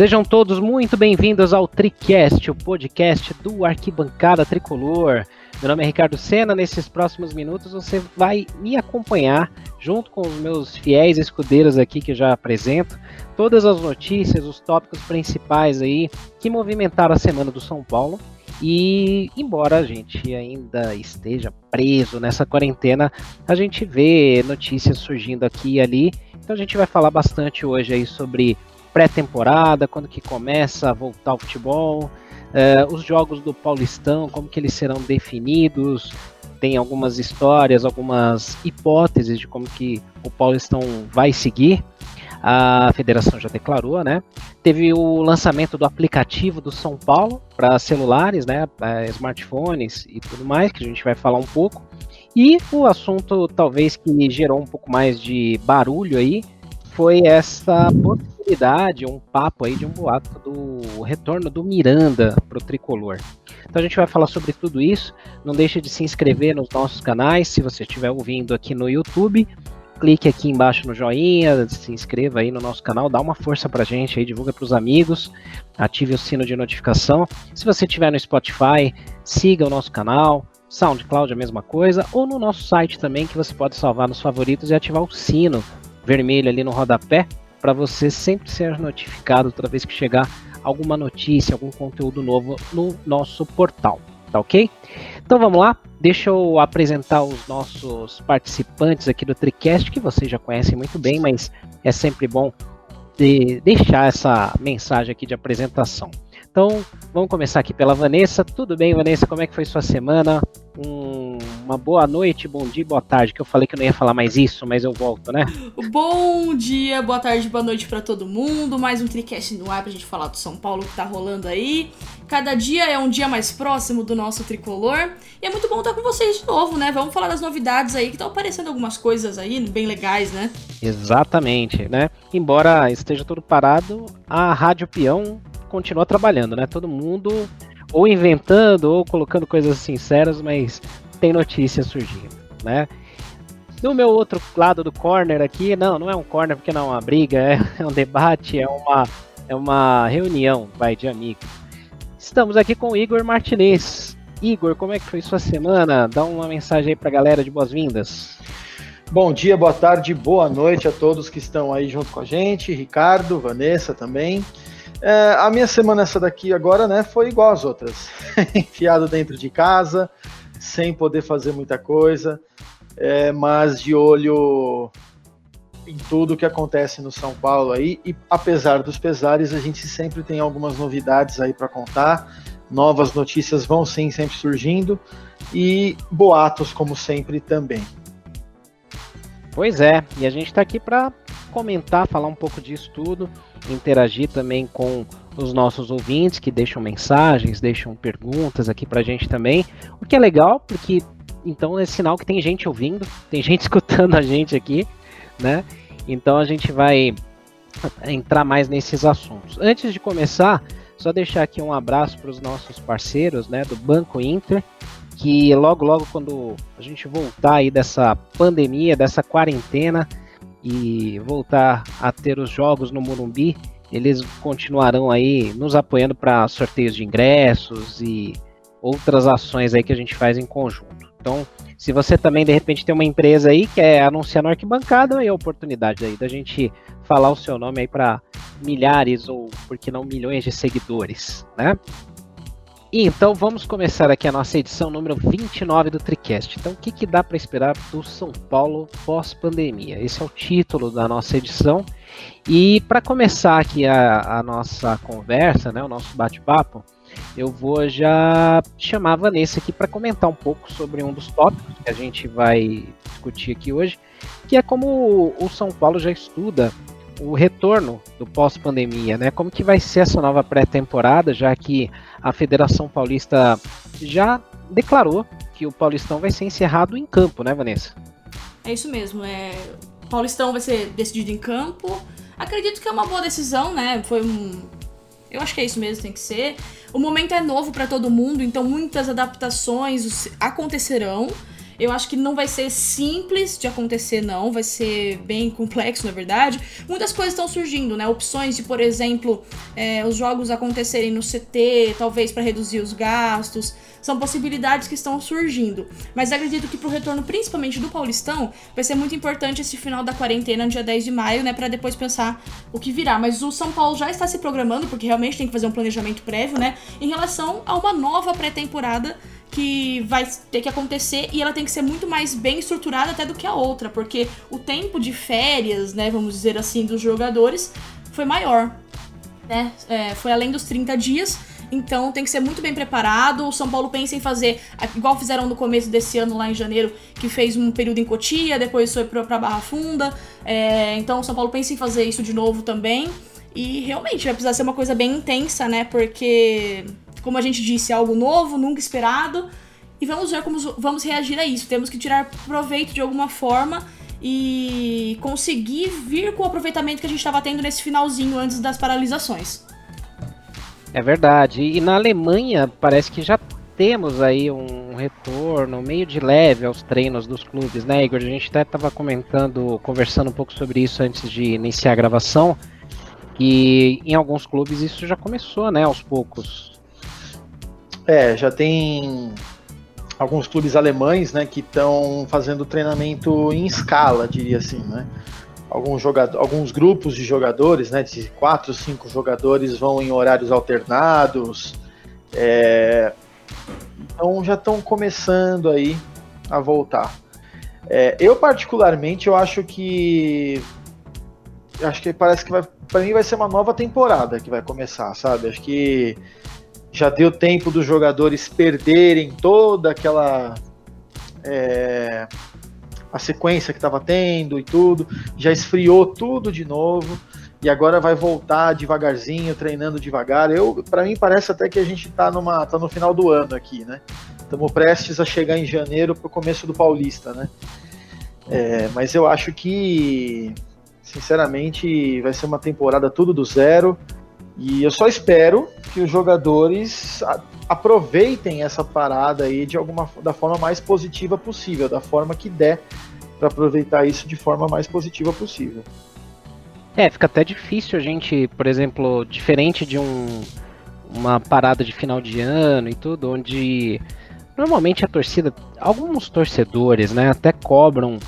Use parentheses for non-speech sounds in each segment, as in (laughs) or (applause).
Sejam todos muito bem-vindos ao TriCast, o podcast do Arquibancada Tricolor. Meu nome é Ricardo Sena. Nesses próximos minutos você vai me acompanhar, junto com os meus fiéis escudeiros aqui que já apresento, todas as notícias, os tópicos principais aí que movimentaram a semana do São Paulo. E embora a gente ainda esteja preso nessa quarentena, a gente vê notícias surgindo aqui e ali. Então a gente vai falar bastante hoje aí sobre pré-temporada, quando que começa a voltar o futebol, uh, os jogos do Paulistão, como que eles serão definidos, tem algumas histórias, algumas hipóteses de como que o Paulistão vai seguir. A federação já declarou, né? Teve o lançamento do aplicativo do São Paulo para celulares, né? Smartphones e tudo mais, que a gente vai falar um pouco. E o assunto, talvez, que gerou um pouco mais de barulho aí, foi essa possibilidade, um papo aí de um boato do retorno do Miranda pro tricolor. Então a gente vai falar sobre tudo isso. Não deixe de se inscrever nos nossos canais. Se você estiver ouvindo aqui no YouTube, clique aqui embaixo no joinha, se inscreva aí no nosso canal, dá uma força pra gente aí, divulga pros amigos, ative o sino de notificação. Se você estiver no Spotify, siga o nosso canal. SoundCloud a mesma coisa, ou no nosso site também que você pode salvar nos favoritos e ativar o sino vermelho ali no rodapé para você sempre ser notificado toda vez que chegar alguma notícia, algum conteúdo novo no nosso portal, tá ok? Então vamos lá, deixa eu apresentar os nossos participantes aqui do TriCast, que vocês já conhecem muito bem, mas é sempre bom de deixar essa mensagem aqui de apresentação. Então, vamos começar aqui pela Vanessa. Tudo bem, Vanessa? Como é que foi sua semana? Um, uma boa noite, bom dia, boa tarde. Que eu falei que eu não ia falar mais isso, mas eu volto, né? Bom dia, boa tarde, boa noite para todo mundo. Mais um Tricast no ar pra gente falar do São Paulo que tá rolando aí. Cada dia é um dia mais próximo do nosso tricolor. E é muito bom estar com vocês de novo, né? Vamos falar das novidades aí, que estão aparecendo algumas coisas aí bem legais, né? Exatamente, né? Embora esteja tudo parado, a Rádio Peão continua trabalhando, né? Todo mundo ou inventando ou colocando coisas sinceras, mas tem notícias surgindo, né? No meu outro lado do corner aqui, não, não é um corner porque não é uma briga, (laughs) é, é um debate, é uma, é uma reunião, vai, de amigos. Estamos aqui com o Igor Martinez. Igor, como é que foi sua semana? Dá uma mensagem aí pra galera de boas-vindas. Bom dia, boa tarde, boa noite a todos que estão aí junto com a gente, Ricardo, Vanessa também. É, a minha semana essa daqui agora, né, foi igual às outras. (laughs) Enfiado dentro de casa, sem poder fazer muita coisa, é, mas de olho em tudo que acontece no São Paulo aí. E apesar dos pesares, a gente sempre tem algumas novidades aí para contar. Novas notícias vão sim sempre surgindo e boatos como sempre também. Pois é, e a gente está aqui para comentar, falar um pouco disso tudo, interagir também com os nossos ouvintes que deixam mensagens, deixam perguntas aqui para a gente também, o que é legal, porque então é sinal que tem gente ouvindo, tem gente (laughs) escutando a gente aqui, né? Então a gente vai entrar mais nesses assuntos. Antes de começar, só deixar aqui um abraço para os nossos parceiros, né, do Banco Inter, que logo, logo, quando a gente voltar aí dessa pandemia, dessa quarentena e voltar a ter os jogos no Morumbi, eles continuarão aí nos apoiando para sorteios de ingressos e outras ações aí que a gente faz em conjunto. Então, se você também de repente tem uma empresa aí que é anunciar no arquibancada, é a oportunidade aí da gente falar o seu nome aí para milhares ou por que não milhões de seguidores, né? Então vamos começar aqui a nossa edição número 29 do TriCast. Então o que, que dá para esperar do São Paulo pós-pandemia? Esse é o título da nossa edição. E para começar aqui a, a, nossa conversa, né, o nosso bate-papo, eu vou já chamar a Vanessa aqui para comentar um pouco sobre um dos tópicos que a gente vai discutir aqui hoje, que é como o São Paulo já estuda o retorno do pós-pandemia, né? Como que vai ser essa nova pré-temporada, já que a Federação Paulista já declarou que o Paulistão vai ser encerrado em campo, né, Vanessa? É isso mesmo, é... O Paulistão vai ser decidido em campo. Acredito que é uma boa decisão, né? Foi um eu acho que é isso mesmo, tem que ser. O momento é novo para todo mundo, então muitas adaptações acontecerão. Eu acho que não vai ser simples de acontecer, não. Vai ser bem complexo, na verdade. Muitas coisas estão surgindo, né? Opções de, por exemplo, é, os jogos acontecerem no CT, talvez para reduzir os gastos. São possibilidades que estão surgindo. Mas acredito que pro retorno, principalmente do Paulistão, vai ser muito importante esse final da quarentena, no dia 10 de maio, né? Pra depois pensar o que virá. Mas o São Paulo já está se programando, porque realmente tem que fazer um planejamento prévio, né? Em relação a uma nova pré-temporada que vai ter que acontecer e ela tem que ser muito mais bem estruturada até do que a outra, porque o tempo de férias, né, vamos dizer assim, dos jogadores foi maior, né? É, foi além dos 30 dias. Então tem que ser muito bem preparado. O São Paulo pensa em fazer, igual fizeram no começo desse ano lá em janeiro, que fez um período em Cotia, depois foi pra, Barra Funda. É, então o São Paulo pensa em fazer isso de novo também. E realmente vai precisar ser uma coisa bem intensa, né? Porque como a gente disse, é algo novo, nunca esperado. E vamos ver como vamos reagir a isso. Temos que tirar proveito de alguma forma e conseguir vir com o aproveitamento que a gente estava tendo nesse finalzinho antes das paralisações. É verdade. E na Alemanha parece que já temos aí um retorno meio de leve aos treinos dos clubes, né, Igor? A gente até estava comentando, conversando um pouco sobre isso antes de iniciar a gravação. E em alguns clubes isso já começou, né, aos poucos. É, já tem alguns clubes alemães, né, que estão fazendo treinamento em escala, diria assim, né? Alguns, jogador, alguns grupos de jogadores, né, de quatro, cinco jogadores vão em horários alternados. É, então já estão começando aí a voltar. É, eu particularmente eu acho que acho que parece que vai para mim vai ser uma nova temporada que vai começar, sabe? Acho que já deu tempo dos jogadores perderem toda aquela é, a sequência que estava tendo e tudo, já esfriou tudo de novo e agora vai voltar devagarzinho, treinando devagar. Eu, para mim parece até que a gente está numa, tá no final do ano aqui, né? Estamos prestes a chegar em janeiro para o começo do Paulista, né? É, mas eu acho que, sinceramente, vai ser uma temporada tudo do zero. E eu só espero que os jogadores aproveitem essa parada aí de alguma da forma mais positiva possível, da forma que der para aproveitar isso de forma mais positiva possível. É, fica até difícil a gente, por exemplo, diferente de um, uma parada de final de ano e tudo, onde normalmente a torcida, alguns torcedores, né, até cobram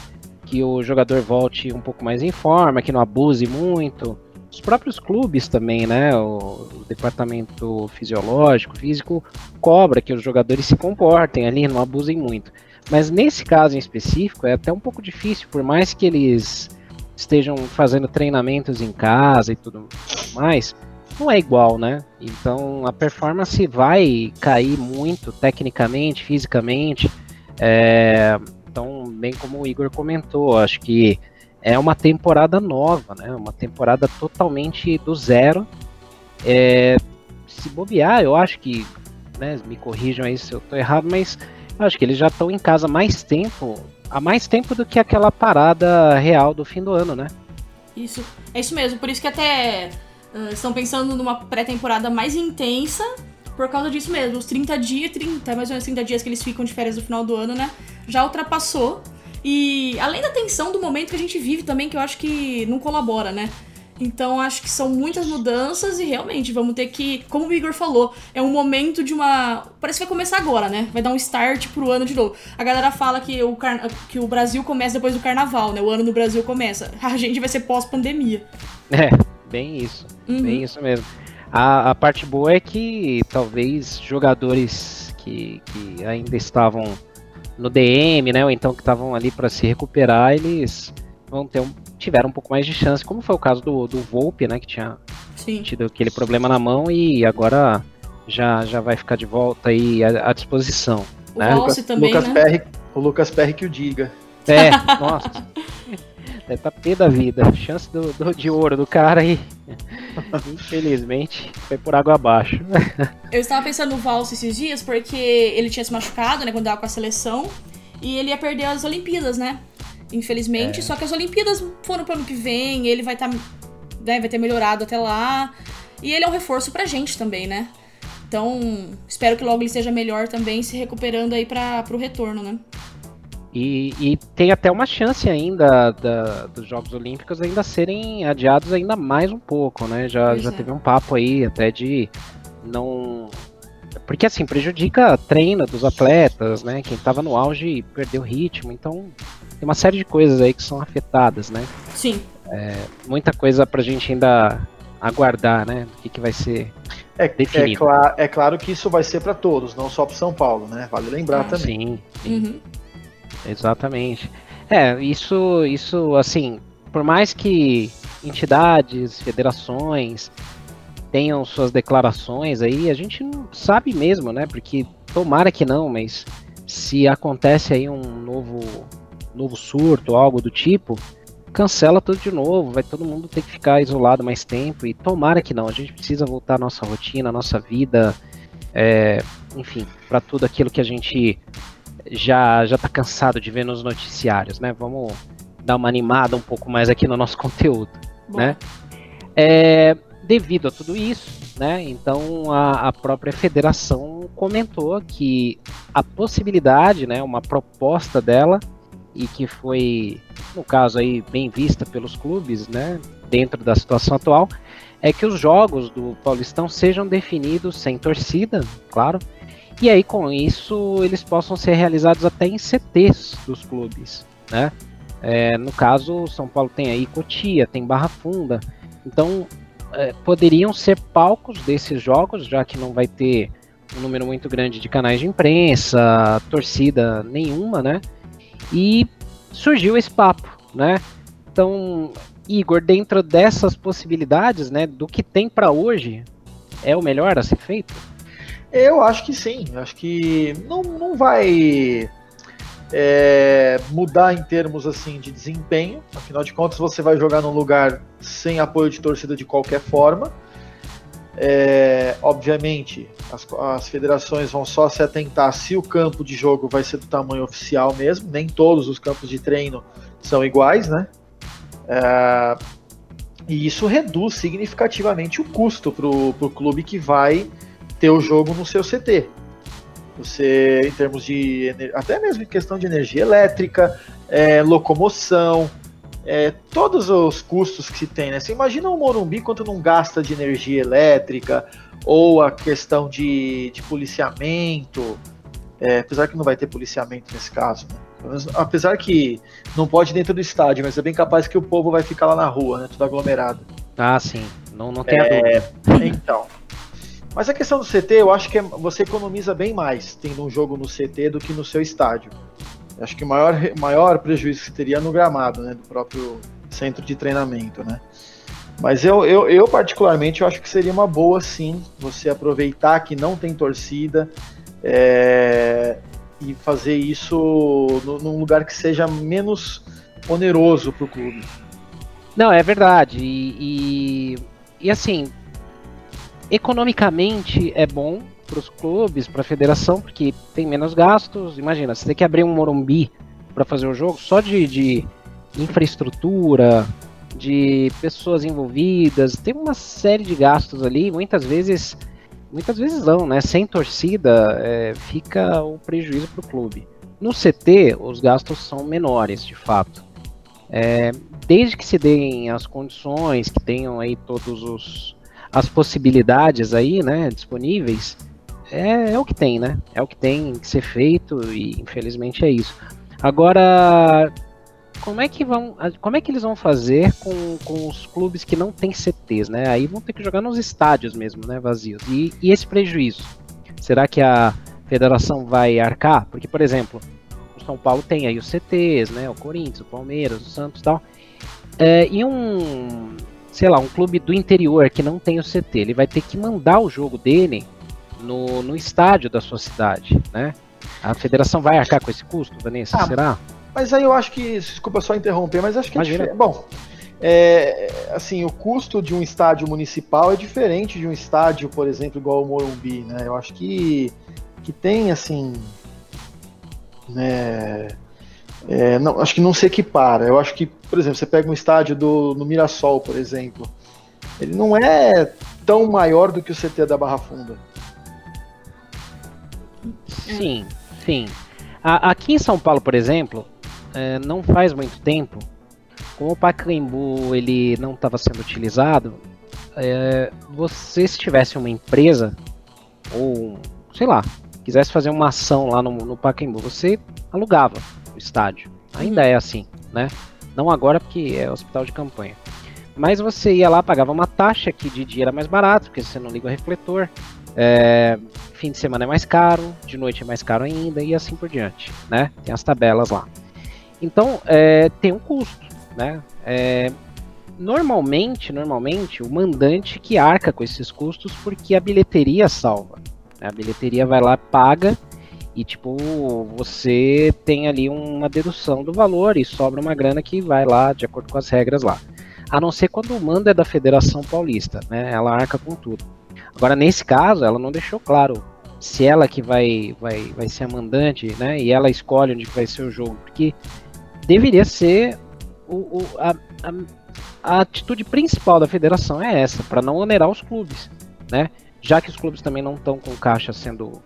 que o jogador volte um pouco mais em forma, que não abuse muito os próprios clubes também, né? O, o, departamento fisiológico, físico, cobra que os jogadores se comportem ali, não abusem muito. Mas nesse caso em específico é até um pouco difícil, por mais que eles estejam fazendo treinamentos em casa e tudo mais, não é igual, né? Então a performance vai cair muito tecnicamente, fisicamente. É, então, bem como o Igor comentou, acho que é uma temporada nova, né? Uma temporada totalmente do zero. É, se bobear, eu acho que, né, me corrijam aí se eu tô errado, mas eu acho que eles já estão em casa mais tempo, há mais tempo do que aquela parada real do fim do ano, né? Isso, é isso mesmo, por isso que até uh, estão pensando numa pré-temporada mais intensa, por causa disso mesmo, os 30 dias, 30, mais ou menos 30 dias que eles ficam de férias no final do ano, né? Já ultrapassou e além da tensão do momento que a gente vive também, que eu acho que não colabora, né? Então acho que são muitas mudanças e realmente vamos ter que, como o Igor falou, é um momento de uma. Parece que vai começar agora, né? Vai dar um start pro ano de novo. A galera fala que o, car... que o Brasil começa depois do carnaval, né? O ano no Brasil começa. (laughs) A gente vai ser pós-pandemia. É, bem isso. Uhum. Bem isso mesmo. A, a parte boa é que talvez jogadores que, que ainda estavam no DM, né, ou então que estavam ali para se recuperar, eles vão ter um, tiveram um pouco mais de chance, como foi o caso do, do Volpe, né, que tinha Sim. tido aquele problema na mão e agora já, já vai ficar de volta aí à, à disposição. O né? Lucas, também, Lucas né? Perry, o Lucas Perry que o diga. É, (laughs) nossa. Deve tá pé da vida. Chance do, do, de ouro do cara aí. (laughs) Infelizmente, foi por água abaixo. (laughs) Eu estava pensando no Valso esses dias porque ele tinha se machucado, né, quando tava com a seleção. E ele ia perder as Olimpíadas, né? Infelizmente. É. Só que as Olimpíadas foram pro ano que vem, ele vai estar. Tá, né, vai ter melhorado até lá. E ele é um reforço pra gente também, né? Então, espero que logo ele esteja melhor também, se recuperando aí para pro retorno, né? E, e, tem até uma chance ainda da, dos Jogos Olímpicos ainda serem adiados ainda mais um pouco, né? Já, já é. teve um papo aí até de não. Porque assim, prejudica treino dos atletas, né? Quem tava no auge perdeu ritmo, então tem uma série de coisas aí que são afetadas, né? Sim. É, muita coisa pra gente ainda aguardar, né? O que, que vai ser é, é, cla é, claro que isso vai ser para todos, não só para São Paulo, né? Vale lembrar ah, também. Sim, sim. Uhum. Exatamente. É, isso, isso, assim, por mais que entidades, federações tenham suas declarações aí, a gente não sabe mesmo, né? Porque tomara que não, mas se acontece aí um novo, novo surto, algo do tipo, cancela tudo de novo, vai todo mundo ter que ficar isolado mais tempo e tomara que não, a gente precisa voltar à nossa rotina, à nossa vida, é, enfim, para tudo aquilo que a gente já já tá cansado de ver nos noticiários, né? Vamos dar uma animada um pouco mais aqui no nosso (laughs) conteúdo, Bom. né? É, devido a tudo isso, né? Então a, a própria federação comentou que a possibilidade, né, uma proposta dela e que foi, no caso aí, bem vista pelos clubes, né, dentro da situação atual, é que os jogos do Paulistão sejam definidos sem torcida, claro, e aí com isso eles possam ser realizados até em CTs dos clubes, né? É, no caso, São Paulo tem aí Cotia, tem Barra Funda, então é, poderiam ser palcos desses jogos, já que não vai ter um número muito grande de canais de imprensa, torcida nenhuma, né? E surgiu esse papo, né? Então, Igor, dentro dessas possibilidades, né, do que tem para hoje, é o melhor a ser feito? Eu acho que sim. Acho que não, não vai é, mudar em termos assim de desempenho. Afinal de contas, você vai jogar num lugar sem apoio de torcida de qualquer forma. É, obviamente, as, as, federações vão só se atentar se o campo de jogo vai ser do tamanho oficial mesmo. Nem todos os campos de treino são iguais, né? É, e isso reduz significativamente o custo para o clube que vai ter o jogo no seu CT. Você, em termos de até mesmo em questão de energia elétrica, é, locomoção, é, todos os custos que se tem, né? Você imagina o Morumbi quanto não gasta de energia elétrica, ou a questão de, de policiamento, é, apesar que não vai ter policiamento nesse caso, né? apesar que não pode dentro do estádio, mas é bem capaz que o povo vai ficar lá na rua, né? Tudo aglomerado. Ah, sim. Não, não tem é. Então. Mas a questão do CT, eu acho que é, você economiza bem mais tendo um jogo no CT do que no seu estádio. Acho que o maior, maior prejuízo que teria no gramado, né, do próprio centro de treinamento, né. Mas eu, eu, eu, particularmente, eu acho que seria uma boa, sim, você aproveitar que não tem torcida é, e fazer isso no, num lugar que seja menos oneroso para o clube. Não, é verdade. E, e, e assim, economicamente é bom, para os clubes, para a federação, porque tem menos gastos. Imagina, você tem que abrir um Morumbi para fazer o jogo, só de, de infraestrutura, de pessoas envolvidas, tem uma série de gastos ali, muitas vezes, muitas vezes não, né? Sem torcida é, fica o prejuízo para o clube. No CT, os gastos são menores, de fato. É, desde que se deem as condições, que tenham aí todos os as possibilidades aí, né, disponíveis, é, é o que tem, né? É o que tem que ser feito e infelizmente é isso. Agora, como é que vão, como é que eles vão fazer com, com os clubes que não têm CTs, né? Aí vão ter que jogar nos estádios mesmo, né, vazios. E, e esse prejuízo, será que a federação vai arcar? Porque, por exemplo, o São Paulo tem aí os CTs, né? O Corinthians, o Palmeiras, o Santos, tal. É, e um, sei lá, um clube do interior que não tem o CT, ele vai ter que mandar o jogo dele no, no estádio da sua cidade, né? A federação vai arcar com esse custo, Vanessa? Ah, será? Mas aí eu acho que, desculpa só interromper, mas acho que é Imagina. é bom. É, assim, o custo de um estádio municipal é diferente de um estádio, por exemplo, igual o Morumbi, né? Eu acho que, que tem, assim, né, é, não, acho que não se equipara. Eu acho que, por exemplo, você pega um estádio do, no Mirassol, por exemplo, ele não é tão maior do que o CT da Barra Funda. Sim, sim. A, aqui em São Paulo, por exemplo, é, não faz muito tempo, como o Pacaembu ele não estava sendo utilizado, é, você se tivesse uma empresa ou sei lá quisesse fazer uma ação lá no, no Pacaembu, você alugava estádio. Ainda é assim, né? Não agora porque é hospital de campanha. Mas você ia lá, pagava uma taxa que de dia era mais barato, porque você não liga o refletor. É, fim de semana é mais caro, de noite é mais caro ainda e assim por diante, né? Tem as tabelas lá. Então é, tem um custo, né? É, normalmente, normalmente o mandante que arca com esses custos porque a bilheteria salva. Né? A bilheteria vai lá, paga e tipo você tem ali uma dedução do valor e sobra uma grana que vai lá de acordo com as regras lá. A não ser quando o mando é da Federação Paulista, né? Ela arca com tudo. Agora nesse caso, ela não deixou claro se ela que vai vai vai ser a mandante, né? E ela escolhe onde vai ser o jogo, porque deveria ser o, o a, a, a atitude principal da federação é essa, para não onerar os clubes, né? Já que os clubes também não estão com caixa sendo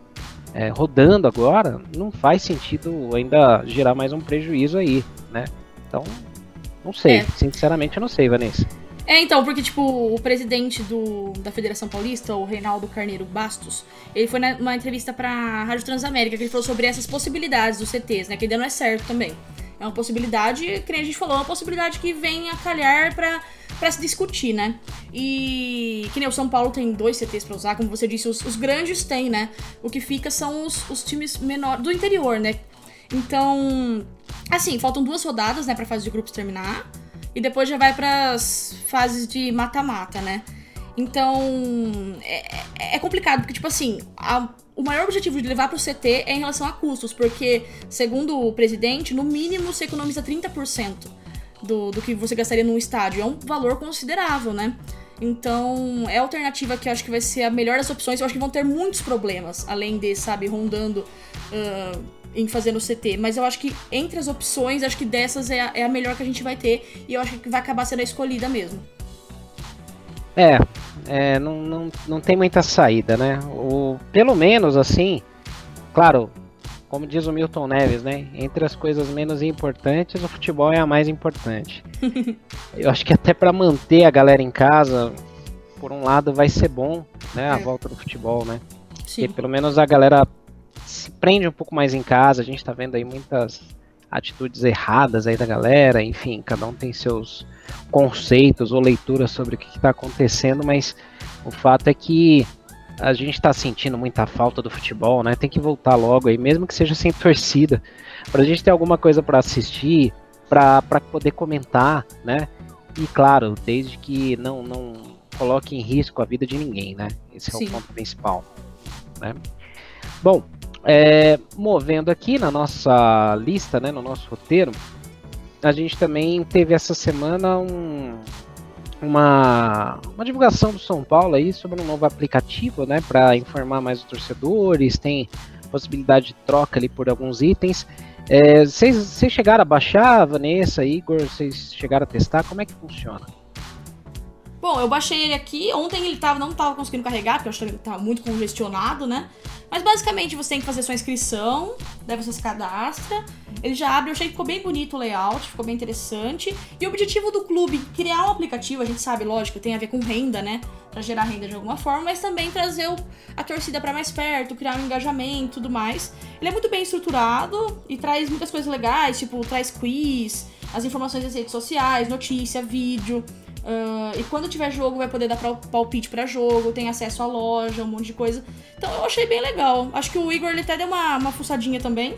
é, rodando agora, não faz sentido ainda gerar mais um prejuízo aí, né? Então, não sei, é. sinceramente eu não sei, Vanessa. É, então, porque, tipo, o presidente do, da Federação Paulista, o Reinaldo Carneiro Bastos, ele foi numa entrevista pra Rádio Transamérica, que ele falou sobre essas possibilidades dos CTs, né? Que ainda não é certo também. É uma possibilidade, que a gente falou, é uma possibilidade que vem a calhar pra, pra se discutir, né? E que nem o São Paulo tem dois CTs pra usar, como você disse, os, os grandes têm, né? O que fica são os, os times menores do interior, né? Então, assim, faltam duas rodadas, né, pra fase de grupos terminar. E depois já vai pras fases de mata-mata, né? Então, é, é, é complicado, porque, tipo assim, a, o maior objetivo de levar para o CT é em relação a custos, porque, segundo o presidente, no mínimo você economiza 30% do, do que você gastaria num estádio. É um valor considerável, né? Então, é a alternativa que eu acho que vai ser a melhor das opções. Eu acho que vão ter muitos problemas, além de, sabe, rondando uh, em fazer no CT. Mas eu acho que entre as opções, acho que dessas é a, é a melhor que a gente vai ter. E eu acho que vai acabar sendo a escolhida mesmo. É, é, não, não, não tem muita saída, né? O, pelo menos assim, claro, como diz o Milton Neves, né? Entre as coisas menos importantes, o futebol é a mais importante. (laughs) Eu acho que até para manter a galera em casa, por um lado, vai ser bom, né? A é. volta do futebol, né? Sim. Porque pelo menos a galera se prende um pouco mais em casa. A gente tá vendo aí muitas atitudes erradas aí da galera, enfim, cada um tem seus conceitos ou leituras sobre o que está acontecendo, mas o fato é que a gente está sentindo muita falta do futebol, né? Tem que voltar logo aí, mesmo que seja sem torcida, para a gente ter alguma coisa para assistir, para poder comentar, né? E claro, desde que não, não coloque em risco a vida de ninguém, né? Esse é Sim. o ponto principal. Né? Bom, é, movendo aqui na nossa lista, né, no nosso roteiro, a gente também teve essa semana um, uma, uma divulgação do São Paulo aí sobre um novo aplicativo, né, para informar mais os torcedores, tem possibilidade de troca ali por alguns itens. É, vocês chegaram a baixar, Vanessa, Igor, vocês chegaram a testar, como é que funciona? Bom, eu baixei ele aqui. Ontem ele tava, não estava conseguindo carregar, porque eu achei que ele tava muito congestionado, né? Mas basicamente você tem que fazer sua inscrição, daí você se cadastra. Ele já abre, eu achei que ficou bem bonito o layout, ficou bem interessante. E o objetivo do clube, criar um aplicativo, a gente sabe, lógico, tem a ver com renda, né? Pra gerar renda de alguma forma, mas também trazer a torcida para mais perto, criar um engajamento e tudo mais. Ele é muito bem estruturado e traz muitas coisas legais, tipo, traz quiz, as informações das redes sociais, notícia, vídeo. Uh, e quando tiver jogo, vai poder dar palpite para jogo, tem acesso à loja, um monte de coisa. Então eu achei bem legal. Acho que o Igor ele até deu uma, uma fuçadinha também.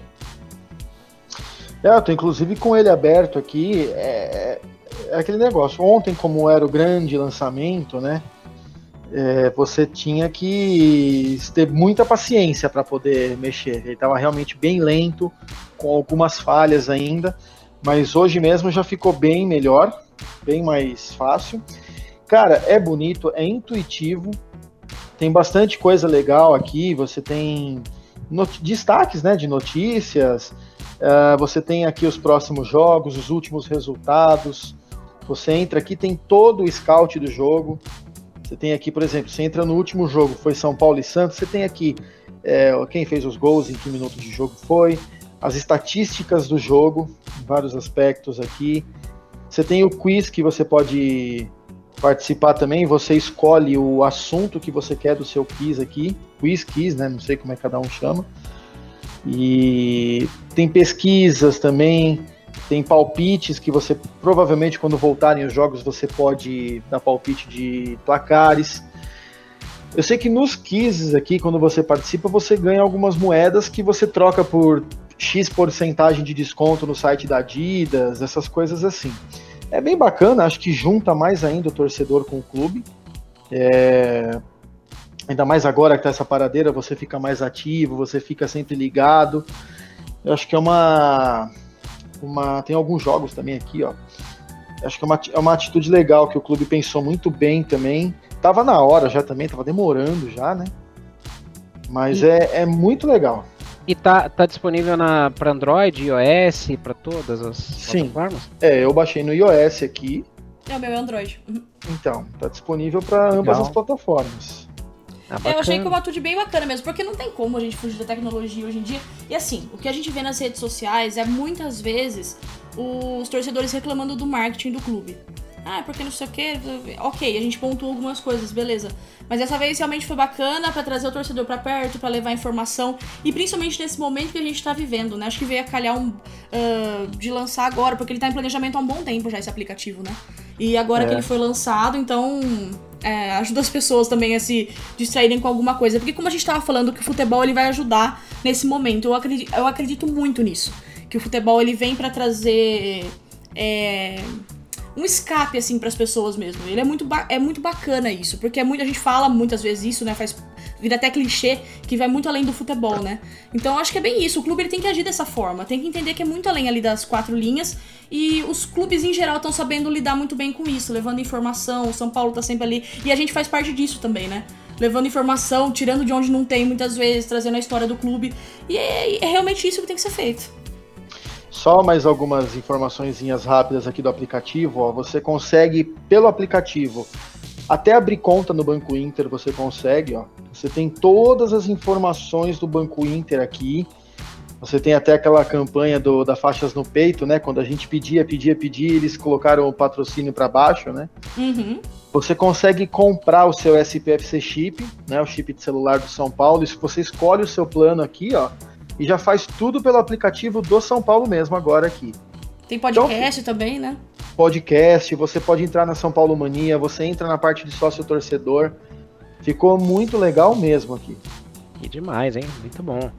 É, eu tô inclusive com ele aberto aqui. É, é, é aquele negócio. Ontem, como era o grande lançamento, né? É, você tinha que ter muita paciência para poder mexer. Ele estava realmente bem lento, com algumas falhas ainda, mas hoje mesmo já ficou bem melhor bem mais fácil. Cara, é bonito, é intuitivo, tem bastante coisa legal aqui. Você tem destaques né, de notícias, uh, você tem aqui os próximos jogos, os últimos resultados. Você entra aqui, tem todo o scout do jogo. Você tem aqui, por exemplo, você entra no último jogo, foi São Paulo e Santos. Você tem aqui é, quem fez os gols, em que minuto de jogo foi, as estatísticas do jogo, vários aspectos aqui. Você tem o quiz que você pode participar também, você escolhe o assunto que você quer do seu quiz aqui, quiz, quiz, né? Não sei como é que cada um chama. E tem pesquisas também, tem palpites que você provavelmente quando voltarem os jogos você pode dar palpite de placares. Eu sei que nos quizzes aqui, quando você participa, você ganha algumas moedas que você troca por X porcentagem de desconto no site da Adidas, essas coisas assim. É bem bacana, acho que junta mais ainda o torcedor com o clube. É... Ainda mais agora que tá essa paradeira, você fica mais ativo, você fica sempre ligado. Eu acho que é uma. uma tem alguns jogos também aqui, ó. Acho que é uma, é uma atitude legal que o clube pensou muito bem também. Tava na hora já também, tava demorando já, né? Mas e... é, é muito legal. E tá, tá disponível para Android, iOS, para todas as Sim. plataformas? É, eu baixei no iOS aqui. É, o meu é Android. Uhum. Então, tá disponível para ambas as plataformas. Ah, eu achei que é uma atitude bem bacana mesmo, porque não tem como a gente fugir da tecnologia hoje em dia. E assim, o que a gente vê nas redes sociais é muitas vezes os torcedores reclamando do marketing do clube. Ah, porque não sei o que. Ok, a gente pontuou algumas coisas, beleza. Mas dessa vez realmente foi bacana para trazer o torcedor para perto, para levar informação. E principalmente nesse momento que a gente tá vivendo, né? Acho que veio a calhar um, uh, de lançar agora, porque ele tá em planejamento há um bom tempo já, esse aplicativo, né? E agora é. que ele foi lançado, então é, ajuda as pessoas também a se distraírem com alguma coisa. Porque como a gente tava falando que o futebol ele vai ajudar nesse momento, eu acredito, eu acredito muito nisso. Que o futebol ele vem para trazer. É, um escape, assim, para as pessoas mesmo. Ele é muito, é muito bacana isso, porque é muito, a gente fala muitas vezes isso, né? Faz vira até clichê, que vai muito além do futebol, né? Então acho que é bem isso. O clube ele tem que agir dessa forma, tem que entender que é muito além ali das quatro linhas e os clubes em geral estão sabendo lidar muito bem com isso, levando informação. O São Paulo tá sempre ali e a gente faz parte disso também, né? Levando informação, tirando de onde não tem muitas vezes, trazendo a história do clube. E é, é realmente isso que tem que ser feito. Só mais algumas informações rápidas aqui do aplicativo. Ó. Você consegue, pelo aplicativo, até abrir conta no Banco Inter, você consegue. Ó. Você tem todas as informações do Banco Inter aqui. Você tem até aquela campanha do, da faixas no peito, né? Quando a gente pedia, pedia, pedia, eles colocaram o patrocínio para baixo, né? Uhum. Você consegue comprar o seu SPFC chip, né? O chip de celular do São Paulo. E se você escolhe o seu plano aqui, ó, e já faz tudo pelo aplicativo do São Paulo mesmo agora aqui. Tem podcast então, também, né? Podcast, você pode entrar na São Paulo Mania, você entra na parte de sócio torcedor. Ficou muito legal mesmo aqui. Que demais, hein? Muito bom.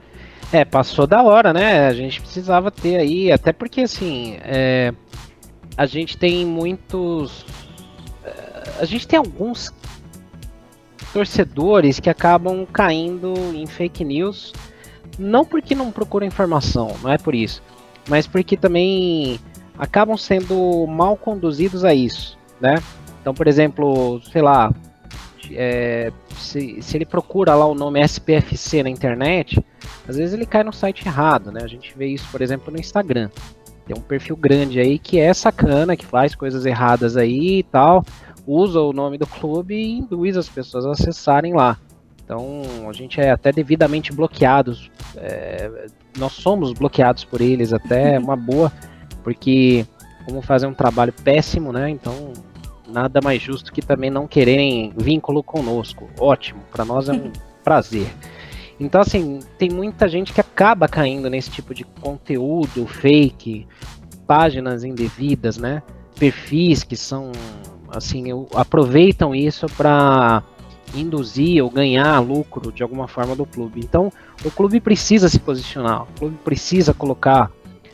É, passou da hora, né? A gente precisava ter aí, até porque assim, é, a gente tem muitos. A gente tem alguns torcedores que acabam caindo em fake news não porque não procuram informação, não é por isso, mas porque também acabam sendo mal conduzidos a isso, né? Então, por exemplo, sei lá, é, se, se ele procura lá o nome SPFC na internet, às vezes ele cai no site errado, né? A gente vê isso, por exemplo, no Instagram. Tem um perfil grande aí que é sacana, que faz coisas erradas aí e tal, usa o nome do clube e induz as pessoas a acessarem lá. Então a gente é até devidamente bloqueados. É, nós somos bloqueados por eles até uma (laughs) boa, porque como fazer um trabalho péssimo, né? Então nada mais justo que também não quererem vínculo conosco. Ótimo, para nós é um (laughs) prazer. Então assim tem muita gente que acaba caindo nesse tipo de conteúdo fake, páginas indevidas, né? Perfis que são assim aproveitam isso para induzir ou ganhar lucro de alguma forma do clube. Então, o clube precisa se posicionar, o clube precisa colocar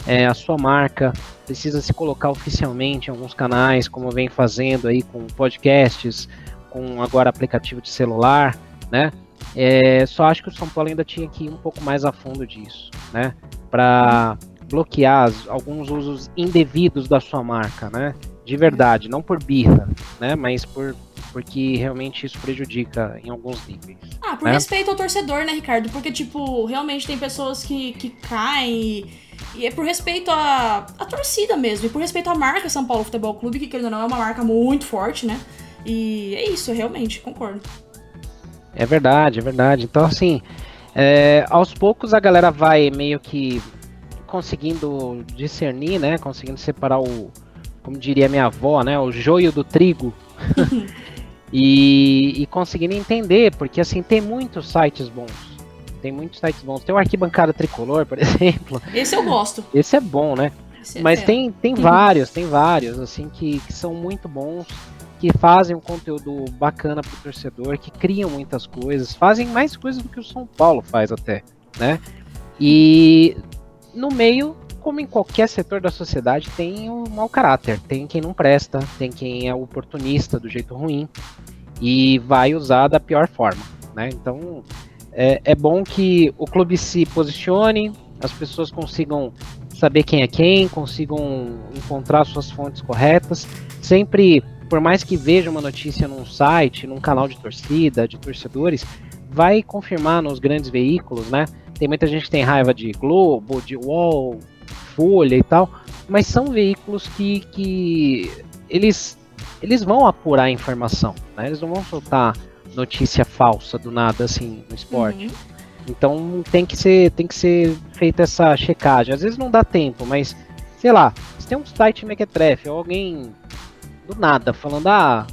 é, a sua marca, precisa se colocar oficialmente em alguns canais, como vem fazendo aí com podcasts, com agora aplicativo de celular, né? É, só acho que o São Paulo ainda tinha que ir um pouco mais a fundo disso, né? Para bloquear alguns usos indevidos da sua marca, né? De verdade, não por birra, né? Mas por porque realmente isso prejudica em alguns níveis. Ah, por né? respeito ao torcedor, né, Ricardo? Porque, tipo, realmente tem pessoas que, que caem. E é por respeito à, à torcida mesmo. E por respeito à marca São Paulo Futebol Clube, que, querendo ou não, é uma marca muito forte, né? E é isso, realmente, concordo. É verdade, é verdade. Então, assim, é, aos poucos a galera vai meio que conseguindo discernir, né? Conseguindo separar o, como diria minha avó, né? O joio do trigo. (laughs) e, e conseguindo entender, porque assim, tem muitos sites bons. Tem muitos sites bons. Tem o Arquibancada Tricolor, por (laughs) exemplo. Esse eu gosto. Esse é bom, né? Esse é Mas é tem, tem vários, tem vários, assim, que, que são muito bons que fazem um conteúdo bacana pro torcedor, que criam muitas coisas, fazem mais coisas do que o São Paulo faz até, né? E no meio, como em qualquer setor da sociedade, tem um mau caráter, tem quem não presta, tem quem é oportunista do jeito ruim e vai usar da pior forma, né? Então é, é bom que o clube se posicione, as pessoas consigam saber quem é quem, consigam encontrar suas fontes corretas, sempre por mais que veja uma notícia num site, num canal de torcida, de torcedores, vai confirmar nos grandes veículos, né? Tem muita gente que tem raiva de Globo, de UOL, Folha e tal, mas são veículos que, que eles, eles vão apurar a informação, né? Eles não vão soltar notícia falsa do nada assim no esporte. Uhum. Então tem que ser tem que ser feita essa checagem. Às vezes não dá tempo, mas sei lá, se tem um site mequetrefe ou alguém do nada, falando: ah,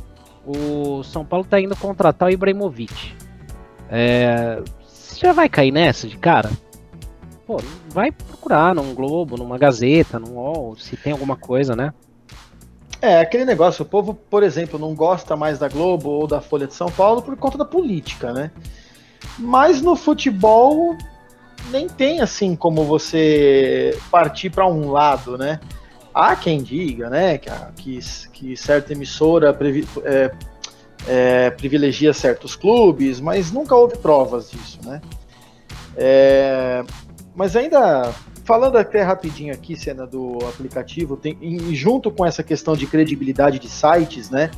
o São Paulo tá indo contratar o Ibrahimovic. É, você já vai cair nessa de cara? Pô, vai procurar num Globo, numa Gazeta, num UOL, se tem alguma coisa, né? É, aquele negócio, o povo, por exemplo, não gosta mais da Globo ou da Folha de São Paulo por conta da política, né? Mas no futebol nem tem assim como você partir para um lado, né? Há quem diga, né, que, que, certa emissora é, é, privilegia certos clubes, mas nunca houve provas disso, né? É, mas ainda falando até rapidinho aqui, cena do aplicativo, tem, e junto com essa questão de credibilidade de sites, né,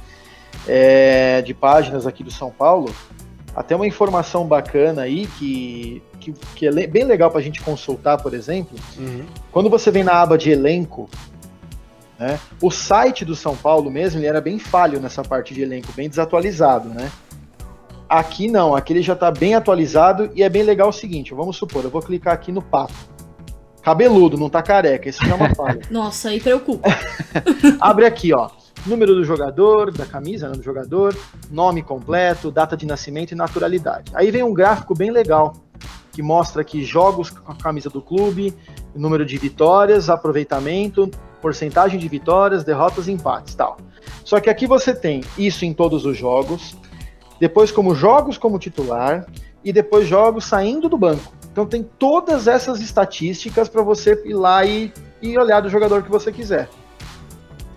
é, de páginas aqui do São Paulo, até uma informação bacana aí que, que, que é bem legal para a gente consultar, por exemplo. Uhum. Quando você vem na aba de elenco né? O site do São Paulo mesmo ele era bem falho nessa parte de elenco, bem desatualizado. Né? Aqui não, aqui ele já está bem atualizado e é bem legal o seguinte: vamos supor, eu vou clicar aqui no papo. Cabeludo, não tá careca, isso já é uma (laughs) falha. Nossa, aí preocupa. (laughs) Abre aqui, ó. Número do jogador, da camisa né, do jogador, nome completo, data de nascimento e naturalidade. Aí vem um gráfico bem legal que mostra aqui jogos com a camisa do clube, número de vitórias, aproveitamento, porcentagem de vitórias, derrotas e empates, tal. Só que aqui você tem isso em todos os jogos, depois como jogos como titular e depois jogos saindo do banco. Então tem todas essas estatísticas para você ir lá e, e olhar do jogador que você quiser.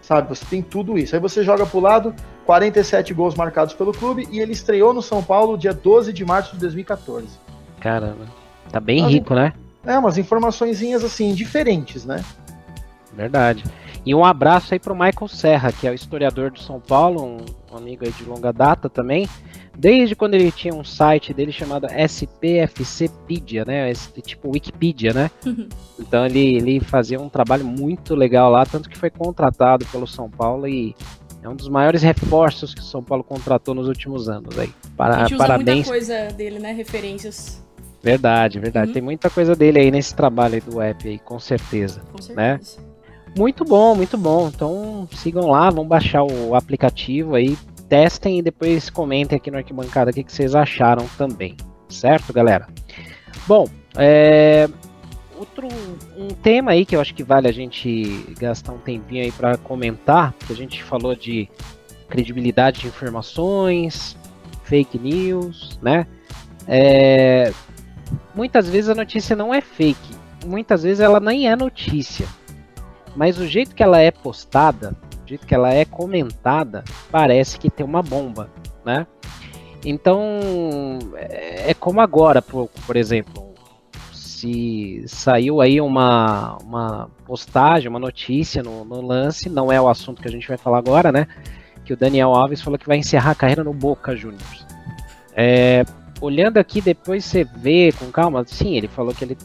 Sabe, você tem tudo isso. Aí você joga pro lado, 47 gols marcados pelo clube e ele estreou no São Paulo dia 12 de março de 2014. Caramba, tá bem rico, né? É, umas informações assim, diferentes, né? Verdade. E um abraço aí pro Michael Serra, que é o historiador do São Paulo, um, um amigo aí de longa data também. Desde quando ele tinha um site dele chamado SPFCpedia, né? Tipo Wikipedia, né? (laughs) Então ele, ele fazia um trabalho muito legal lá, tanto que foi contratado pelo São Paulo e é um dos maiores reforços que o São Paulo contratou nos últimos anos aí. Para, a gente usa parabéns. muita coisa dele, né? Referências. Verdade, verdade. Uhum. Tem muita coisa dele aí nesse trabalho aí do app aí, com certeza. Com né? certeza. Né? Muito bom, muito bom. Então sigam lá, vão baixar o aplicativo aí, testem e depois comentem aqui no Arquibancada o que, que vocês acharam também. Certo, galera? Bom, é, outro um tema aí que eu acho que vale a gente gastar um tempinho aí para comentar, que a gente falou de credibilidade de informações, fake news, né? É, muitas vezes a notícia não é fake, muitas vezes ela nem é notícia. Mas o jeito que ela é postada, o jeito que ela é comentada, parece que tem uma bomba, né? Então, é, é como agora, por, por exemplo, se saiu aí uma, uma postagem, uma notícia no, no, lance, não é o assunto que a gente vai falar agora, né? Que o Daniel Alves falou que vai encerrar a carreira no Boca Juniors. É, olhando aqui, depois você vê com calma, sim, ele falou que ele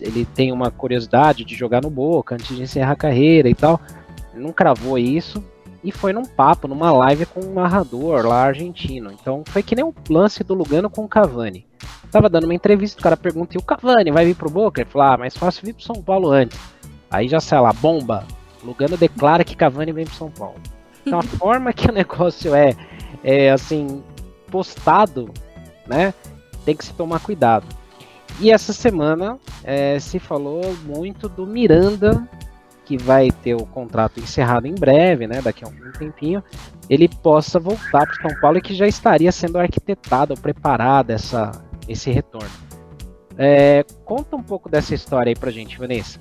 ele tem uma curiosidade de jogar no Boca antes de encerrar a carreira e tal. Ele não cravou isso e foi num papo, numa live com um narrador lá argentino. Então foi que nem um lance do Lugano com o Cavani. tava dando uma entrevista, o cara pergunta, e o Cavani vai vir pro Boca? Ele falou, ah, mais fácil vir pro São Paulo antes. Aí já sai lá, bomba. Lugano declara que Cavani vem pro São Paulo. Então a (laughs) forma que o negócio é, é assim, postado, né? Tem que se tomar cuidado. E essa semana é, se falou muito do Miranda, que vai ter o contrato encerrado em breve, né? Daqui a um tempinho, ele possa voltar para São Paulo e que já estaria sendo arquitetado, preparado essa, esse retorno. É, conta um pouco dessa história aí pra gente, Vanessa.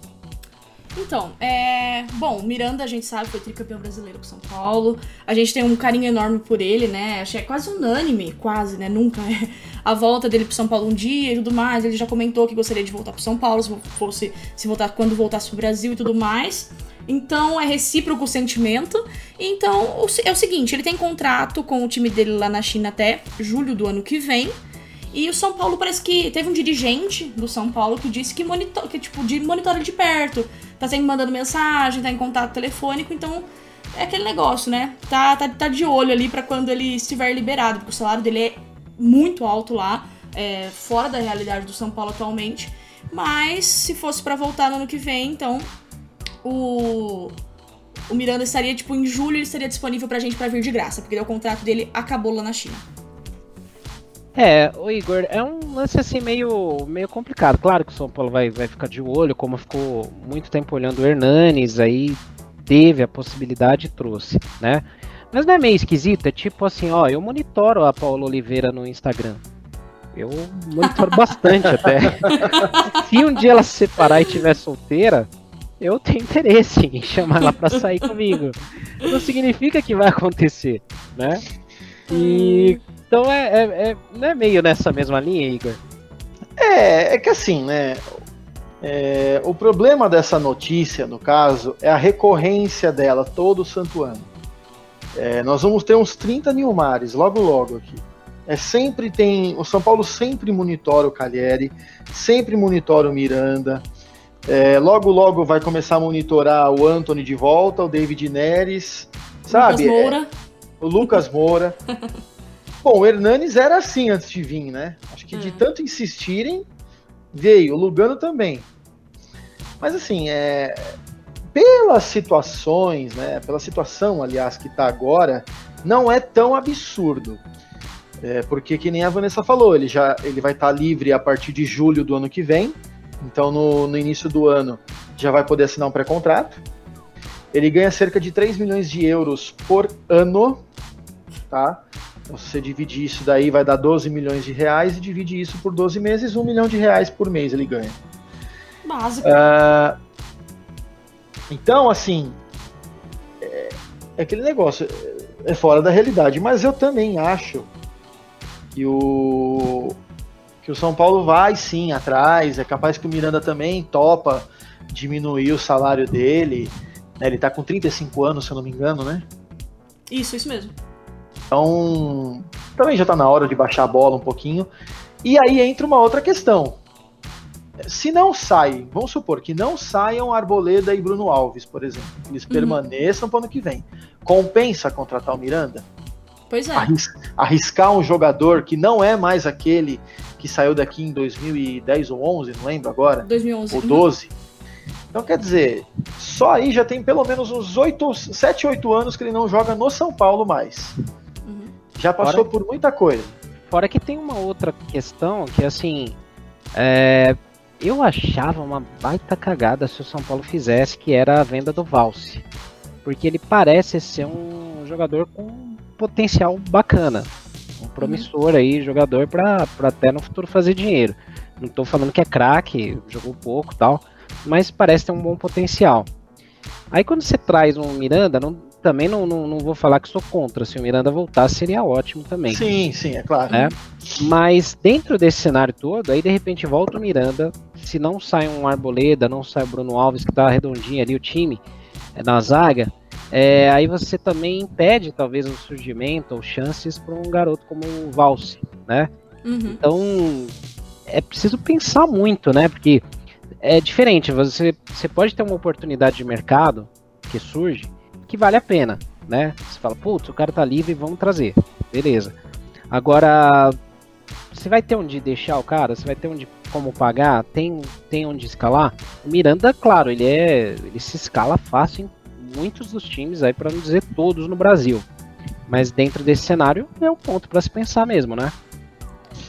Então, é. Bom, Miranda, a gente sabe, foi tricampeão brasileiro com São Paulo. A gente tem um carinho enorme por ele, né? Acho que é quase unânime, quase, né? Nunca é. A volta dele pro São Paulo um dia e tudo mais. Ele já comentou que gostaria de voltar pro São Paulo, se fosse se voltar quando voltasse pro Brasil e tudo mais. Então é recíproco o sentimento. Então é o seguinte, ele tem contrato com o time dele lá na China até julho do ano que vem. E o São Paulo parece que teve um dirigente do São Paulo que disse que monitor, que tipo de monitora de perto, tá sempre mandando mensagem, tá em contato telefônico, então é aquele negócio, né? Tá tá, tá de olho ali para quando ele estiver liberado, porque o salário dele é muito alto lá, é, fora da realidade do São Paulo atualmente. Mas se fosse para voltar no ano que vem, então o o Miranda estaria tipo em julho ele estaria disponível pra gente para vir de graça, porque o contrato dele acabou lá na China. É, o Igor, é um lance assim meio, meio complicado. Claro que o São Paulo vai, vai ficar de olho, como ficou muito tempo olhando o Hernanes, aí teve a possibilidade e trouxe, né? Mas não é meio esquisito, é tipo assim, ó, eu monitoro a Paula Oliveira no Instagram. Eu monitoro (laughs) bastante até. (laughs) Se um dia ela se separar e estiver solteira, eu tenho interesse em chamar ela para sair comigo. Não significa que vai acontecer, né? E então é, é, é, não é meio nessa mesma linha, Igor? É, é que assim, né? É, o problema dessa notícia, no caso, é a recorrência dela todo santo ano. É, nós vamos ter uns 30 Nilmares logo logo aqui. É sempre tem. O São Paulo sempre monitora o Cagliari, sempre monitora o Miranda. É, logo logo vai começar a monitorar o Anthony de volta, o David Neres, sabe? Lucas Moura. o Lucas Moura. (laughs) Bom, o Hernanes era assim antes de vir, né? Acho que de hum. tanto insistirem, veio. O Lugano também. Mas assim, é, pelas situações, né? Pela situação, aliás, que está agora, não é tão absurdo. É, porque que nem a Vanessa falou, ele já ele vai estar tá livre a partir de julho do ano que vem. Então no, no início do ano já vai poder assinar um pré-contrato. Ele ganha cerca de 3 milhões de euros por ano, tá? Então, se você dividir isso daí, vai dar 12 milhões de reais e divide isso por 12 meses, 1 milhão de reais por mês ele ganha. Básico. Uh, então, assim, é, é, aquele negócio, é fora da realidade, mas eu também acho que o, que o São Paulo vai sim atrás, é capaz que o Miranda também topa diminuir o salário dele. Né, ele tá com 35 anos, se eu não me engano, né? Isso, isso mesmo. Então, também já está na hora de baixar a bola um pouquinho. E aí entra uma outra questão. Se não sai, vamos supor que não saiam Arboleda e Bruno Alves, por exemplo, eles uhum. permaneçam para o ano que vem. Compensa contratar o Miranda? Pois é. Arris arriscar um jogador que não é mais aquele que saiu daqui em 2010 ou 11, não lembro agora. 2011. Ou 12. Uhum. Então quer dizer, só aí já tem pelo menos uns 8, 7, 8 anos que ele não joga no São Paulo mais. Já passou Fora... por muita coisa. Fora que tem uma outra questão que assim. É, eu achava uma baita cagada se o São Paulo fizesse, que era a venda do Valse. Porque ele parece ser um jogador com potencial bacana. Um promissor uhum. aí, jogador para até no futuro fazer dinheiro. Não estou falando que é craque, jogou pouco tal, mas parece ter um bom potencial. Aí quando você traz um Miranda, não, também não, não, não, vou falar que sou contra. Se o Miranda voltar, seria ótimo também. Sim, sim, é claro. Né? Mas dentro desse cenário todo, aí de repente volta o Miranda. Se não sai um Arboleda, não sai o Bruno Alves, que tá redondinho ali o time é, na zaga, é, aí você também impede talvez o surgimento ou chances para um garoto como o Valse, né? Uhum. Então é preciso pensar muito, né? Porque é diferente. Você, você pode ter uma oportunidade de mercado que surge que vale a pena, né? Você fala, putz, o cara tá livre, vamos trazer. Beleza. Agora, você vai ter onde deixar o cara, você vai ter onde como pagar, tem, tem onde escalar. O Miranda, claro, ele é. ele se escala fácil em muitos dos times aí, para não dizer todos no Brasil. Mas dentro desse cenário é um ponto para se pensar mesmo, né?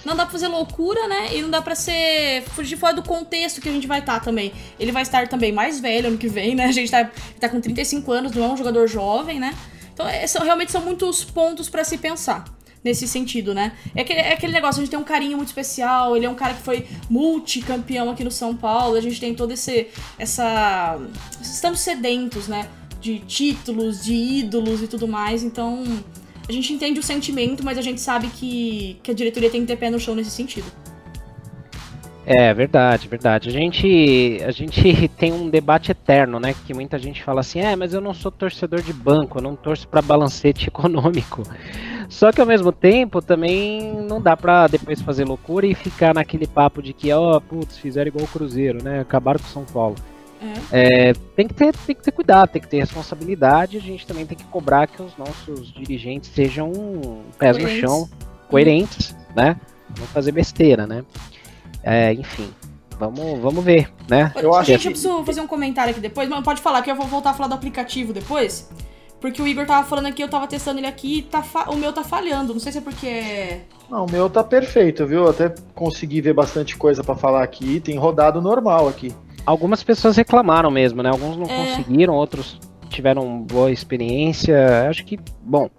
Não dá pra fazer loucura, né? E não dá pra ser. fugir fora do contexto que a gente vai estar tá também. Ele vai estar também mais velho ano que vem, né? A gente tá, tá com 35 anos, não é um jogador jovem, né? Então, é, são, realmente são muitos pontos para se pensar nesse sentido, né? É aquele, é aquele negócio, a gente tem um carinho muito especial, ele é um cara que foi multicampeão aqui no São Paulo, a gente tem todo esse. essa. Estamos sedentos, né? De títulos, de ídolos e tudo mais, então a gente entende o sentimento, mas a gente sabe que, que a diretoria tem que ter pé no chão nesse sentido. É verdade, verdade. A gente, a gente (laughs) tem um debate eterno, né? Que muita gente fala assim, é, mas eu não sou torcedor de banco, eu não torço para balancete (laughs) econômico. Só que ao mesmo tempo também não dá pra depois fazer loucura e ficar naquele papo de que, ó, oh, putz, fizeram igual o Cruzeiro, né? Acabaram com São Paulo. É. É, tem, que ter, tem que ter cuidado, tem que ter responsabilidade. A gente também tem que cobrar que os nossos dirigentes sejam pés coerentes. no chão, coerentes, uhum. né? Não fazer besteira, né? É, enfim, vamos, vamos ver, né? Eu acho gente, que... eu preciso fazer um comentário aqui depois, mas pode falar que eu vou voltar a falar do aplicativo depois. Porque o Igor tava falando aqui, eu tava testando ele aqui e tá o meu tá falhando. Não sei se é porque. Não, o meu tá perfeito, viu? Eu até consegui ver bastante coisa para falar aqui. Tem rodado normal aqui. Algumas pessoas reclamaram mesmo, né? Alguns não é. conseguiram, outros tiveram boa experiência. Acho que, bom,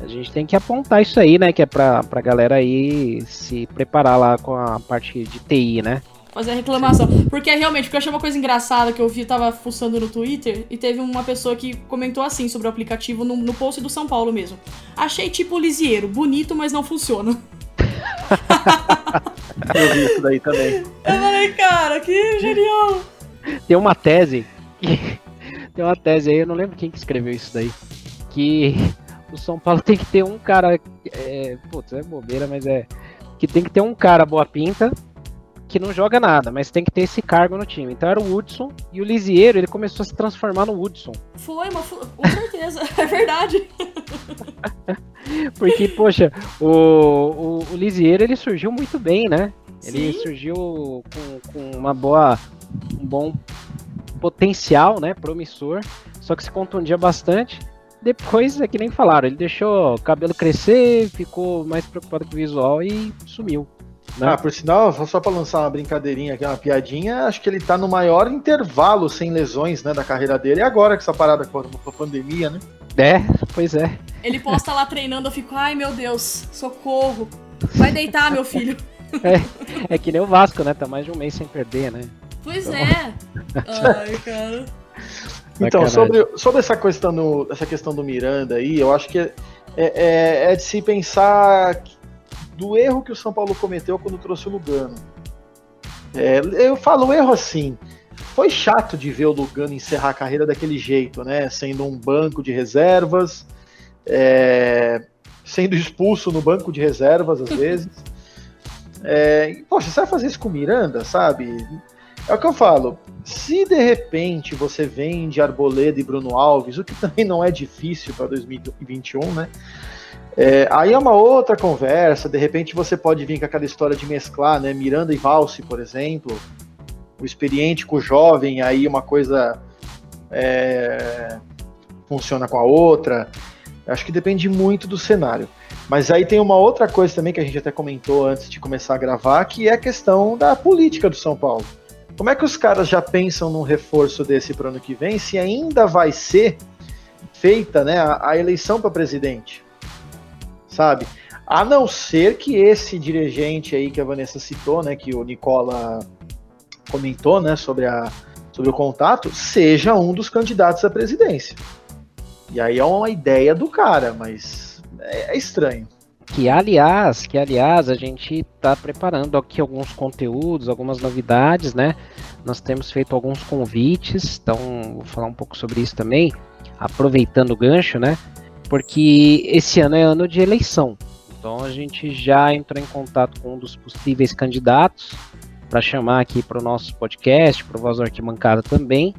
a gente tem que apontar isso aí, né? Que é pra, pra galera aí se preparar lá com a parte de TI, né? Fazer a reclamação. Porque realmente, porque eu achei uma coisa engraçada que eu vi, tava fuçando no Twitter, e teve uma pessoa que comentou assim sobre o aplicativo no, no post do São Paulo mesmo. Achei tipo lisieiro, bonito, mas não funciona. (laughs) (laughs) Eu vi isso daí também. Eu falei, cara, que genial. Tem uma tese. Que, (laughs) tem uma tese aí, eu não lembro quem que escreveu isso daí. Que o São Paulo (laughs) tem que ter um cara. É, putz, é bobeira, mas é. Que tem que ter um cara boa pinta que não joga nada, mas tem que ter esse cargo no time. Então era o Hudson e o Lisieiro, ele começou a se transformar no Hudson. Foi, mas com certeza, (laughs) é verdade. (laughs) Porque, poxa, o, o, o Lisieiro ele surgiu muito bem, né? Ele Sim. surgiu com, com uma boa, um bom potencial, né? Promissor, só que se contundia bastante. Depois é que nem falaram, ele deixou o cabelo crescer, ficou mais preocupado com o visual e sumiu. Né? Ah, por sinal, só para lançar uma brincadeirinha aqui, uma piadinha, acho que ele tá no maior intervalo sem lesões, né, da carreira dele. E agora que essa parada com a pandemia, né? É, pois é. Ele posta lá treinando, eu fico, ai meu Deus, socorro. Vai deitar, meu filho. (laughs) É, é que nem o Vasco, né? Tá mais de um mês sem perder, né? Pois então... é. (laughs) Ai, cara. Então, sobre, sobre essa, questão do, essa questão do Miranda aí, eu acho que é, é, é de se pensar do erro que o São Paulo cometeu quando trouxe o Lugano. É, eu falo erro assim. Foi chato de ver o Lugano encerrar a carreira daquele jeito, né? Sendo um banco de reservas, é, sendo expulso no banco de reservas às (laughs) vezes. É, poxa, você vai fazer isso com o Miranda, sabe? É o que eu falo. Se de repente você vende Arboleda e Bruno Alves, o que também não é difícil para 2021, né? É, aí é uma outra conversa, de repente você pode vir com aquela história de mesclar, né? Miranda e Valse, por exemplo, o experiente com o jovem, aí uma coisa é, funciona com a outra. Acho que depende muito do cenário. Mas aí tem uma outra coisa também que a gente até comentou antes de começar a gravar, que é a questão da política do São Paulo. Como é que os caras já pensam num reforço desse para o ano que vem, se ainda vai ser feita né, a, a eleição para presidente? Sabe? A não ser que esse dirigente aí que a Vanessa citou, né, que o Nicola comentou, né, sobre, a, sobre o contato, seja um dos candidatos à presidência. E aí é uma ideia do cara, mas é, é estranho. Que aliás, que aliás, a gente está preparando aqui alguns conteúdos, algumas novidades, né? Nós temos feito alguns convites, então vou falar um pouco sobre isso também, aproveitando o gancho, né? Porque esse ano é ano de eleição. Então a gente já entrou em contato com um dos possíveis candidatos para chamar aqui para o nosso podcast, para o Voz Arquibancada também.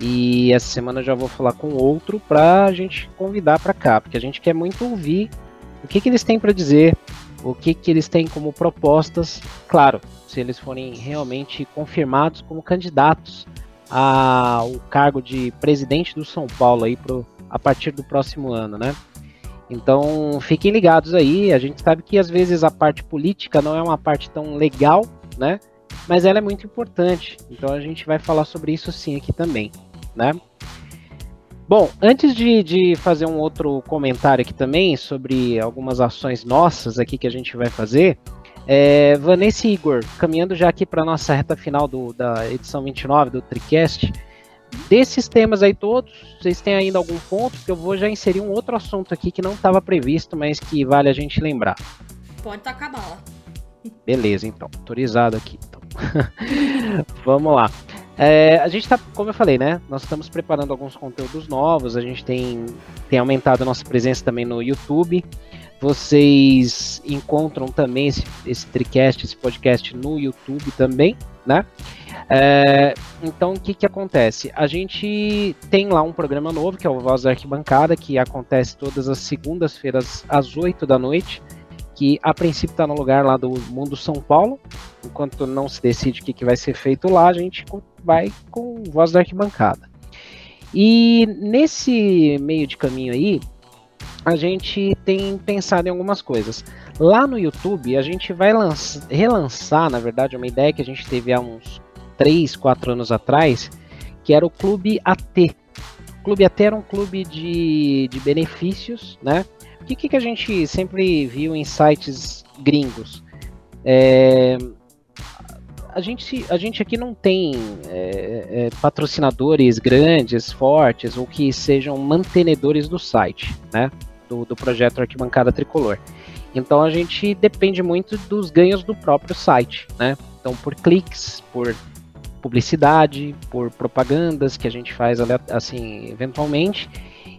E essa semana eu já vou falar com outro para a gente convidar para cá, porque a gente quer muito ouvir o que, que eles têm para dizer o que, que eles têm como propostas, claro, se eles forem realmente confirmados como candidatos ao cargo de presidente do São Paulo aí pro, a partir do próximo ano, né? Então fiquem ligados aí. A gente sabe que às vezes a parte política não é uma parte tão legal, né? Mas ela é muito importante. Então a gente vai falar sobre isso sim aqui também, né? Bom, antes de, de fazer um outro comentário aqui também sobre algumas ações nossas aqui que a gente vai fazer, é, Vanessa e Igor, caminhando já aqui para nossa reta final do, da edição 29 do TriCast, desses temas aí todos, vocês têm ainda algum ponto que eu vou já inserir um outro assunto aqui que não estava previsto, mas que vale a gente lembrar. Pode tacar bala. Beleza, então, autorizado aqui. Então. (laughs) Vamos lá. É, a gente está, como eu falei, né? Nós estamos preparando alguns conteúdos novos. A gente tem, tem aumentado a nossa presença também no YouTube. Vocês encontram também esse, esse TriCast, esse podcast no YouTube também, né? É, então, o que, que acontece? A gente tem lá um programa novo, que é o Voz da Arquibancada, que acontece todas as segundas-feiras às 8 da noite que a princípio está no lugar lá do Mundo São Paulo. Enquanto não se decide o que, que vai ser feito lá, a gente vai com voz da arquibancada. E nesse meio de caminho aí, a gente tem pensado em algumas coisas. Lá no YouTube, a gente vai relançar, na verdade, uma ideia que a gente teve há uns 3, 4 anos atrás, que era o Clube AT. O Clube AT era um clube de, de benefícios, né? que, que a gente sempre viu em sites gringos? É, a, gente, a gente aqui não tem é, é, patrocinadores grandes, fortes, ou que sejam mantenedores do site, né? Do, do projeto Arquibancada Tricolor. Então a gente depende muito dos ganhos do próprio site, né? Então por cliques, por publicidade, por propagandas que a gente faz assim eventualmente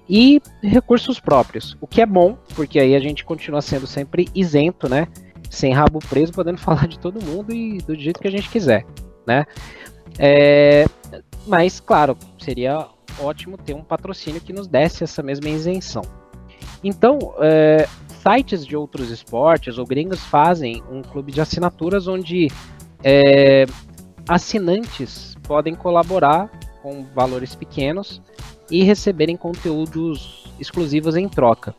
e recursos próprios, o que é bom, porque aí a gente continua sendo sempre isento, né? Sem rabo preso, podendo (laughs) falar de todo mundo e do jeito que a gente quiser, né? É, mas, claro, seria ótimo ter um patrocínio que nos desse essa mesma isenção. Então, é, sites de outros esportes ou gringos fazem um clube de assinaturas onde é, assinantes podem colaborar com valores pequenos e receberem conteúdos exclusivos em troca.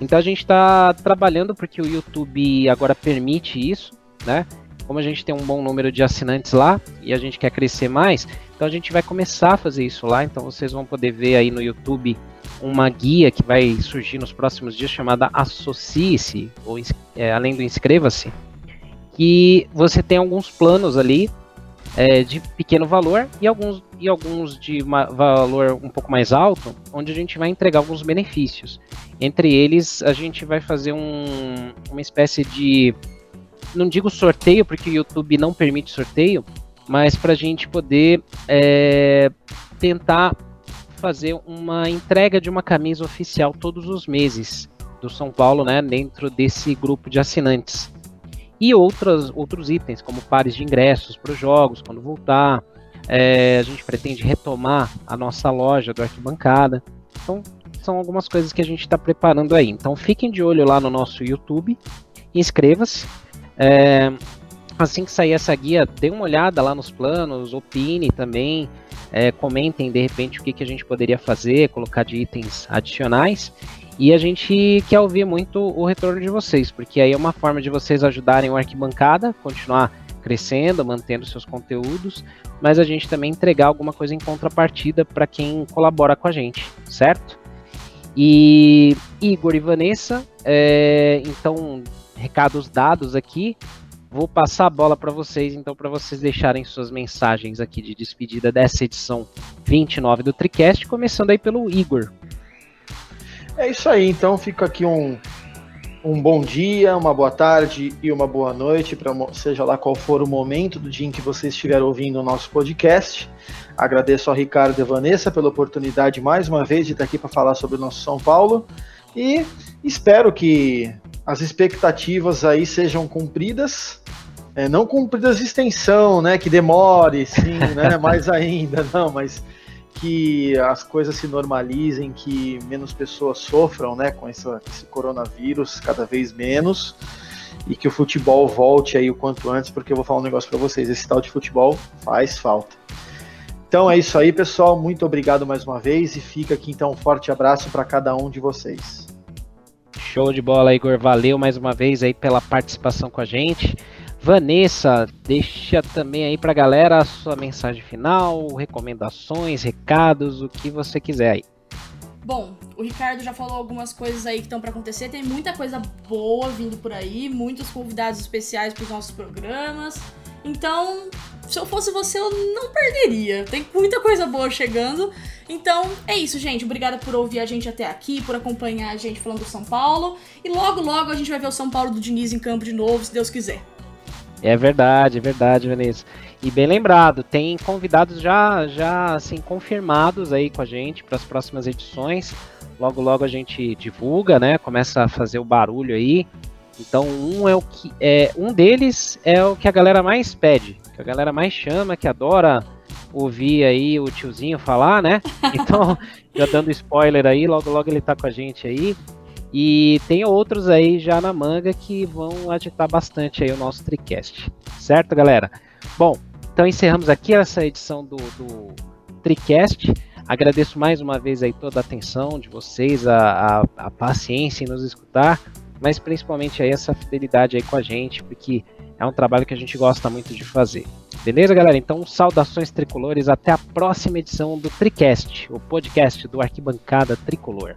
Então a gente está trabalhando porque o YouTube agora permite isso, né? Como a gente tem um bom número de assinantes lá e a gente quer crescer mais, então a gente vai começar a fazer isso lá. Então vocês vão poder ver aí no YouTube uma guia que vai surgir nos próximos dias chamada Associe-se, ou é, além do Inscreva-se, que você tem alguns planos ali é, de pequeno valor e alguns, e alguns de valor um pouco mais alto, onde a gente vai entregar alguns benefícios. Entre eles, a gente vai fazer um, uma espécie de. Não digo sorteio, porque o YouTube não permite sorteio, mas para a gente poder é, tentar fazer uma entrega de uma camisa oficial todos os meses do São Paulo, né, dentro desse grupo de assinantes e outras, outros itens, como pares de ingressos para os jogos, quando voltar. É, a gente pretende retomar a nossa loja do Arquibancada. Então, são algumas coisas que a gente está preparando aí. Então, fiquem de olho lá no nosso YouTube, inscreva-se. É, assim que sair essa guia, dê uma olhada lá nos planos, opine também, é, comentem de repente o que, que a gente poderia fazer, colocar de itens adicionais. E a gente quer ouvir muito o retorno de vocês, porque aí é uma forma de vocês ajudarem o Arquibancada, continuar crescendo, mantendo seus conteúdos, mas a gente também entregar alguma coisa em contrapartida para quem colabora com a gente, certo? E Igor e Vanessa, é, então, recados dados aqui. Vou passar a bola para vocês, então, para vocês deixarem suas mensagens aqui de despedida dessa edição 29 do TriCast, começando aí pelo Igor. É isso aí, então fica aqui um, um bom dia, uma boa tarde e uma boa noite, para seja lá qual for o momento do dia em que você estiver ouvindo o nosso podcast. Agradeço ao Ricardo e Vanessa pela oportunidade mais uma vez de estar aqui para falar sobre o nosso São Paulo e espero que as expectativas aí sejam cumpridas. É, não cumpridas de extensão, né? Que demore, sim, né? (laughs) Mais ainda, não, mas que as coisas se normalizem, que menos pessoas sofram né, com essa, esse coronavírus cada vez menos. e que o futebol volte aí o quanto antes, porque eu vou falar um negócio para vocês, esse tal de futebol faz falta. Então é isso aí, pessoal. Muito obrigado mais uma vez e fica aqui então um forte abraço para cada um de vocês. Show de bola, Igor. Valeu mais uma vez aí pela participação com a gente. Vanessa, deixa também aí pra galera a sua mensagem final, recomendações, recados, o que você quiser aí. Bom, o Ricardo já falou algumas coisas aí que estão para acontecer, tem muita coisa boa vindo por aí, muitos convidados especiais para os nossos programas. Então, se eu fosse você, eu não perderia. Tem muita coisa boa chegando. Então, é isso, gente. Obrigada por ouvir a gente até aqui, por acompanhar a gente falando do São Paulo. E logo, logo a gente vai ver o São Paulo do Diniz em campo de novo, se Deus quiser. É verdade, é verdade, Vanessa. E bem lembrado, tem convidados já, já assim confirmados aí com a gente para as próximas edições. Logo, logo a gente divulga, né? Começa a fazer o barulho aí. Então, um é o que é um deles é o que a galera mais pede, que a galera mais chama, que adora ouvir aí o tiozinho falar, né? (laughs) Então, já dando spoiler aí, logo logo ele tá com a gente aí. E tem outros aí já na manga que vão agitar bastante aí o nosso TriCast. Certo, galera? Bom, então encerramos aqui essa edição do, do TriCast. Agradeço mais uma vez aí toda a atenção de vocês, a, a, a paciência em nos escutar, mas principalmente aí essa fidelidade aí com a gente, porque é um trabalho que a gente gosta muito de fazer. Beleza, galera? Então, saudações tricolores, até a próxima edição do TriCast, o podcast do Arquibancada Tricolor.